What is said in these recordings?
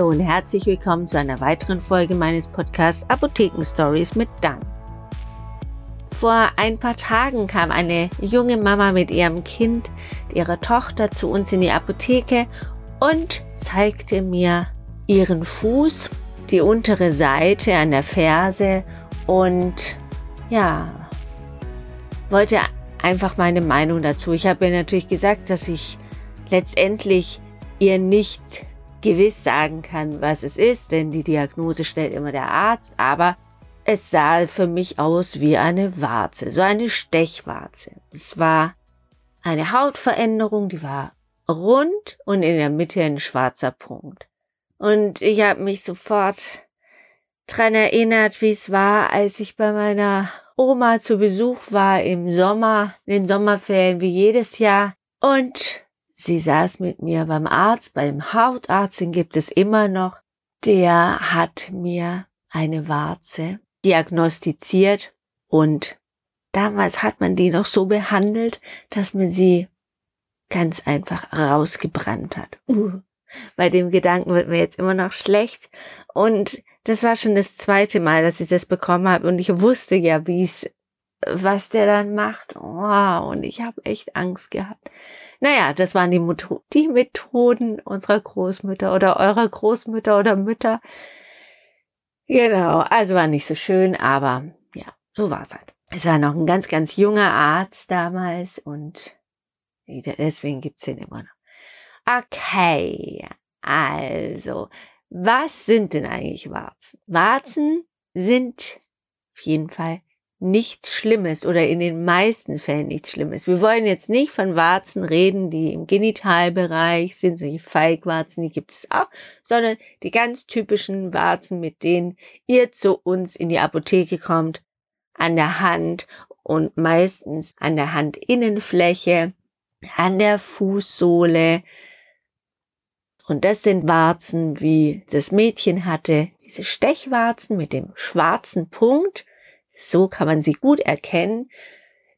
Hallo und herzlich willkommen zu einer weiteren Folge meines Podcasts Apotheken Stories mit Dan. Vor ein paar Tagen kam eine junge Mama mit ihrem Kind, ihrer Tochter zu uns in die Apotheke und zeigte mir ihren Fuß, die untere Seite an der Ferse und ja, wollte einfach meine Meinung dazu. Ich habe ihr natürlich gesagt, dass ich letztendlich ihr nicht gewiss sagen kann, was es ist, denn die Diagnose stellt immer der Arzt, aber es sah für mich aus wie eine Warze, so eine Stechwarze. Es war eine Hautveränderung, die war rund und in der Mitte ein schwarzer Punkt. Und ich habe mich sofort dran erinnert, wie es war, als ich bei meiner Oma zu Besuch war im Sommer, in den Sommerferien wie jedes Jahr. Und Sie saß mit mir beim Arzt, beim Hautarzt, den gibt es immer noch. Der hat mir eine Warze diagnostiziert und damals hat man die noch so behandelt, dass man sie ganz einfach rausgebrannt hat. Uh, bei dem Gedanken wird mir jetzt immer noch schlecht und das war schon das zweite Mal, dass ich das bekommen habe und ich wusste ja, wie es, was der dann macht. Oh, und ich habe echt Angst gehabt. Naja, das waren die, die Methoden unserer Großmütter oder eurer Großmütter oder Mütter. Genau, also war nicht so schön, aber ja, so war es halt. Es war noch ein ganz, ganz junger Arzt damals und deswegen gibt's ihn immer noch. Okay, also, was sind denn eigentlich Warzen? Warzen sind auf jeden Fall nichts Schlimmes oder in den meisten Fällen nichts Schlimmes. Wir wollen jetzt nicht von Warzen reden, die im Genitalbereich sind, solche Feigwarzen, die gibt es auch, sondern die ganz typischen Warzen, mit denen ihr zu uns in die Apotheke kommt, an der Hand und meistens an der Handinnenfläche, an der Fußsohle. Und das sind Warzen, wie das Mädchen hatte, diese Stechwarzen mit dem schwarzen Punkt so kann man sie gut erkennen.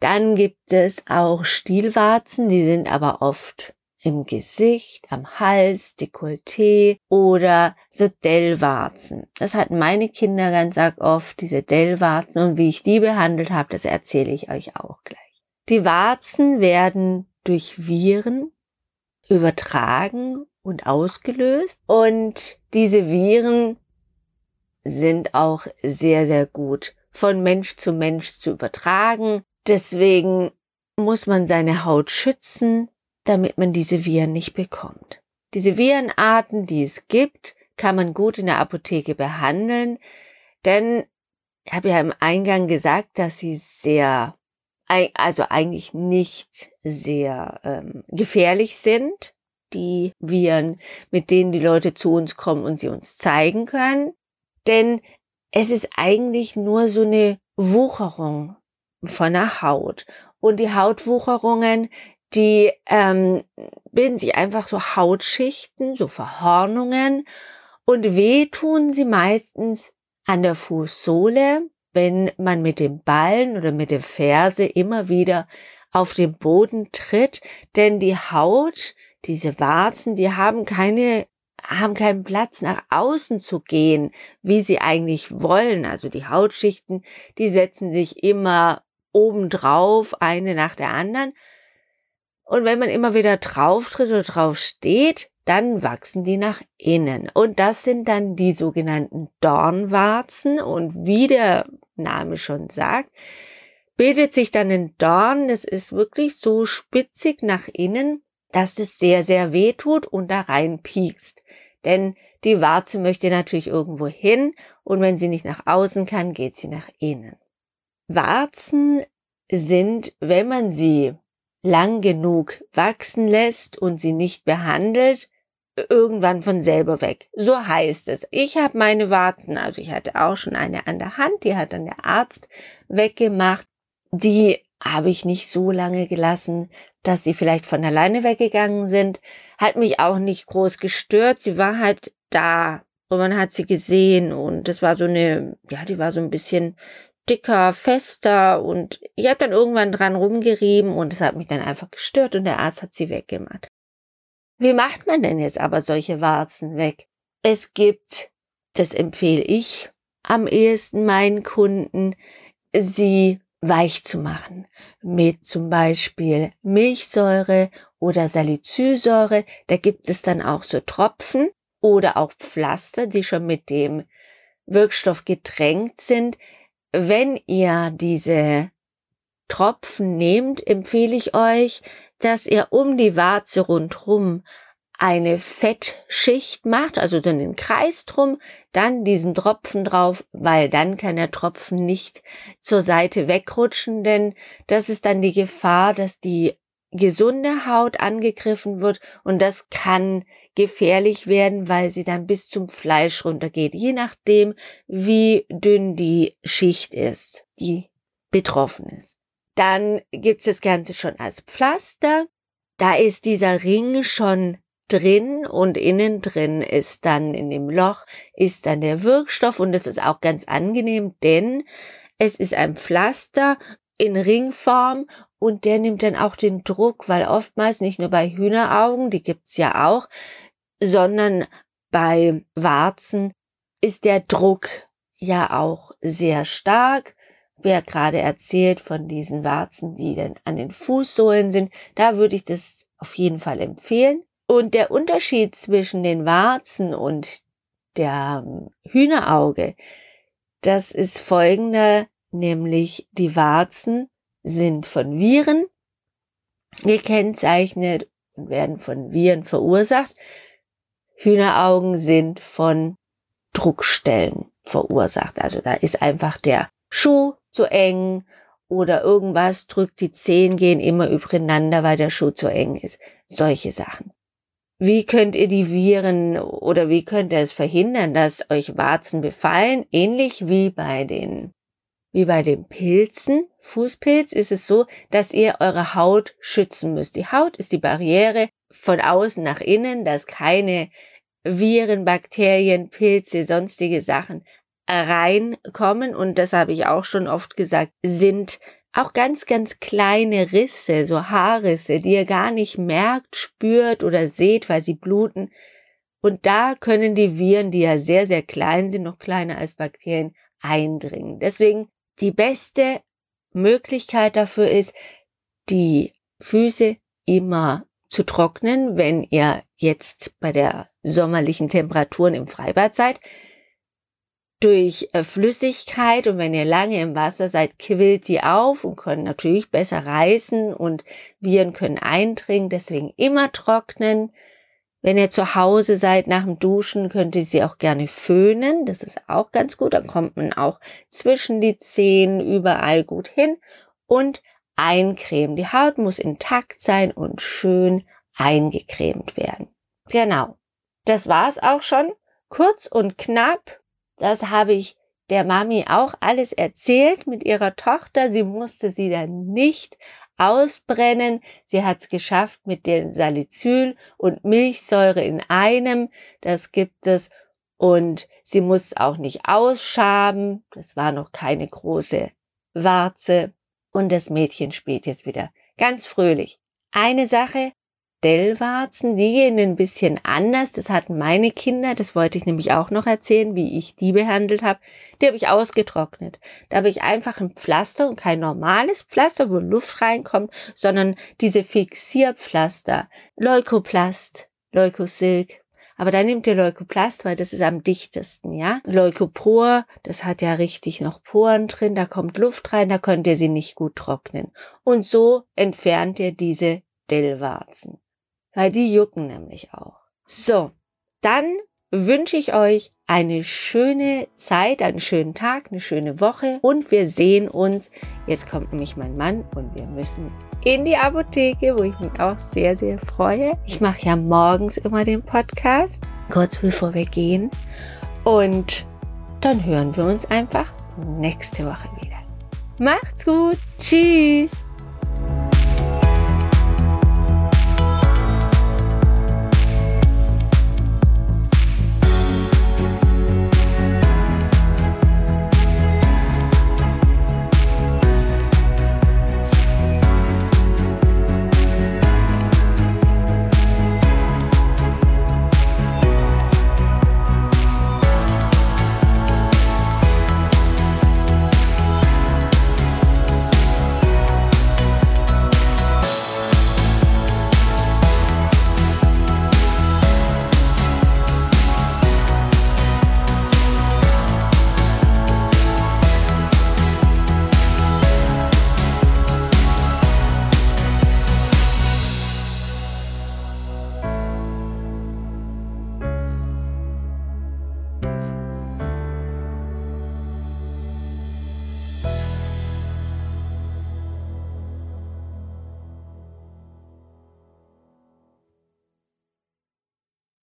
Dann gibt es auch Stielwarzen, die sind aber oft im Gesicht, am Hals, Dekolleté oder so Dellwarzen. Das hatten meine Kinder ganz oft, diese Dellwarzen und wie ich die behandelt habe, das erzähle ich euch auch gleich. Die Warzen werden durch Viren übertragen und ausgelöst und diese Viren sind auch sehr, sehr gut von Mensch zu Mensch zu übertragen. Deswegen muss man seine Haut schützen, damit man diese Viren nicht bekommt. Diese Virenarten, die es gibt, kann man gut in der Apotheke behandeln, denn ich habe ja im Eingang gesagt, dass sie sehr, also eigentlich nicht sehr ähm, gefährlich sind, die Viren, mit denen die Leute zu uns kommen und sie uns zeigen können. Denn es ist eigentlich nur so eine Wucherung von der Haut. Und die Hautwucherungen, die ähm, bilden sich einfach so Hautschichten, so Verhornungen und wehtun sie meistens an der Fußsohle, wenn man mit dem Ballen oder mit der Ferse immer wieder auf den Boden tritt, denn die Haut, diese Warzen, die haben keine haben keinen Platz nach außen zu gehen, wie sie eigentlich wollen. Also die Hautschichten, die setzen sich immer obendrauf, eine nach der anderen. Und wenn man immer wieder drauf tritt oder drauf steht, dann wachsen die nach innen. Und das sind dann die sogenannten Dornwarzen. Und wie der Name schon sagt, bildet sich dann ein Dorn. Das ist wirklich so spitzig nach innen dass das sehr, sehr weh tut und da rein piekst. Denn die Warze möchte natürlich irgendwo hin und wenn sie nicht nach außen kann, geht sie nach innen. Warzen sind, wenn man sie lang genug wachsen lässt und sie nicht behandelt, irgendwann von selber weg. So heißt es. Ich habe meine Warzen, also ich hatte auch schon eine an der Hand, die hat dann der Arzt weggemacht. Die habe ich nicht so lange gelassen, dass sie vielleicht von alleine weggegangen sind. Hat mich auch nicht groß gestört. Sie war halt da und man hat sie gesehen und das war so eine, ja, die war so ein bisschen dicker, fester und ich habe dann irgendwann dran rumgerieben und es hat mich dann einfach gestört und der Arzt hat sie weggemacht. Wie macht man denn jetzt aber solche Warzen weg? Es gibt, das empfehle ich am ehesten meinen Kunden, sie weich zu machen mit zum Beispiel Milchsäure oder Salicylsäure. Da gibt es dann auch so Tropfen oder auch Pflaster, die schon mit dem Wirkstoff getränkt sind. Wenn ihr diese Tropfen nehmt, empfehle ich euch, dass ihr um die Warze rundrum eine Fettschicht macht, also dann den Kreis drum, dann diesen Tropfen drauf, weil dann kann der Tropfen nicht zur Seite wegrutschen, denn das ist dann die Gefahr, dass die gesunde Haut angegriffen wird und das kann gefährlich werden, weil sie dann bis zum Fleisch runtergeht, je nachdem, wie dünn die Schicht ist, die betroffen ist. Dann gibt's das Ganze schon als Pflaster. Da ist dieser Ring schon drin und innen drin ist dann in dem Loch ist dann der Wirkstoff und das ist auch ganz angenehm, denn es ist ein Pflaster in Ringform und der nimmt dann auch den Druck, weil oftmals nicht nur bei Hühneraugen, die gibt's ja auch, sondern bei Warzen ist der Druck ja auch sehr stark. Wer gerade erzählt von diesen Warzen, die dann an den Fußsohlen sind, da würde ich das auf jeden Fall empfehlen. Und der Unterschied zwischen den Warzen und der ähm, Hühnerauge, das ist folgender, nämlich die Warzen sind von Viren gekennzeichnet und werden von Viren verursacht. Hühneraugen sind von Druckstellen verursacht. Also da ist einfach der Schuh zu eng oder irgendwas drückt die Zehen gehen immer übereinander, weil der Schuh zu eng ist. Solche Sachen. Wie könnt ihr die Viren oder wie könnt ihr es verhindern, dass euch Warzen befallen? Ähnlich wie bei den wie bei den Pilzen, Fußpilz, ist es so, dass ihr eure Haut schützen müsst. Die Haut ist die Barriere von außen nach innen, dass keine Viren, Bakterien, Pilze, sonstige Sachen reinkommen. Und das habe ich auch schon oft gesagt, sind auch ganz, ganz kleine Risse, so Haarrisse, die ihr gar nicht merkt, spürt oder seht, weil sie bluten. Und da können die Viren, die ja sehr, sehr klein sind, noch kleiner als Bakterien, eindringen. Deswegen die beste Möglichkeit dafür ist, die Füße immer zu trocknen, wenn ihr jetzt bei der sommerlichen Temperaturen im Freibad seid. Durch äh, Flüssigkeit und wenn ihr lange im Wasser seid, quillt die auf und können natürlich besser reißen und Viren können eindringen. Deswegen immer trocknen. Wenn ihr zu Hause seid nach dem Duschen, könnt ihr sie auch gerne föhnen. Das ist auch ganz gut. Dann kommt man auch zwischen die Zehen überall gut hin und eincremen. Die Haut muss intakt sein und schön eingecremt werden. Genau. Das war's auch schon. Kurz und knapp. Das habe ich der Mami auch alles erzählt mit ihrer Tochter. Sie musste sie dann nicht ausbrennen. Sie hat es geschafft mit den Salicyl und Milchsäure in einem. Das gibt es. Und sie muss auch nicht ausschaben. Das war noch keine große Warze. Und das Mädchen spielt jetzt wieder ganz fröhlich. Eine Sache Stellwarzen, die gehen ein bisschen anders. Das hatten meine Kinder, das wollte ich nämlich auch noch erzählen, wie ich die behandelt habe. Die habe ich ausgetrocknet. Da habe ich einfach ein Pflaster und kein normales Pflaster, wo Luft reinkommt, sondern diese Fixierpflaster. Leukoplast, Leukosilk. Aber da nehmt ihr Leukoplast, weil das ist am dichtesten, ja. Leukopor, das hat ja richtig noch Poren drin, da kommt Luft rein, da könnt ihr sie nicht gut trocknen. Und so entfernt ihr diese Dellwarzen weil die jucken nämlich auch. So, dann wünsche ich euch eine schöne Zeit, einen schönen Tag, eine schöne Woche und wir sehen uns. Jetzt kommt nämlich mein Mann und wir müssen in die Apotheke, wo ich mich auch sehr, sehr freue. Ich mache ja morgens immer den Podcast, kurz bevor wir gehen. Und dann hören wir uns einfach nächste Woche wieder. Macht's gut. Tschüss.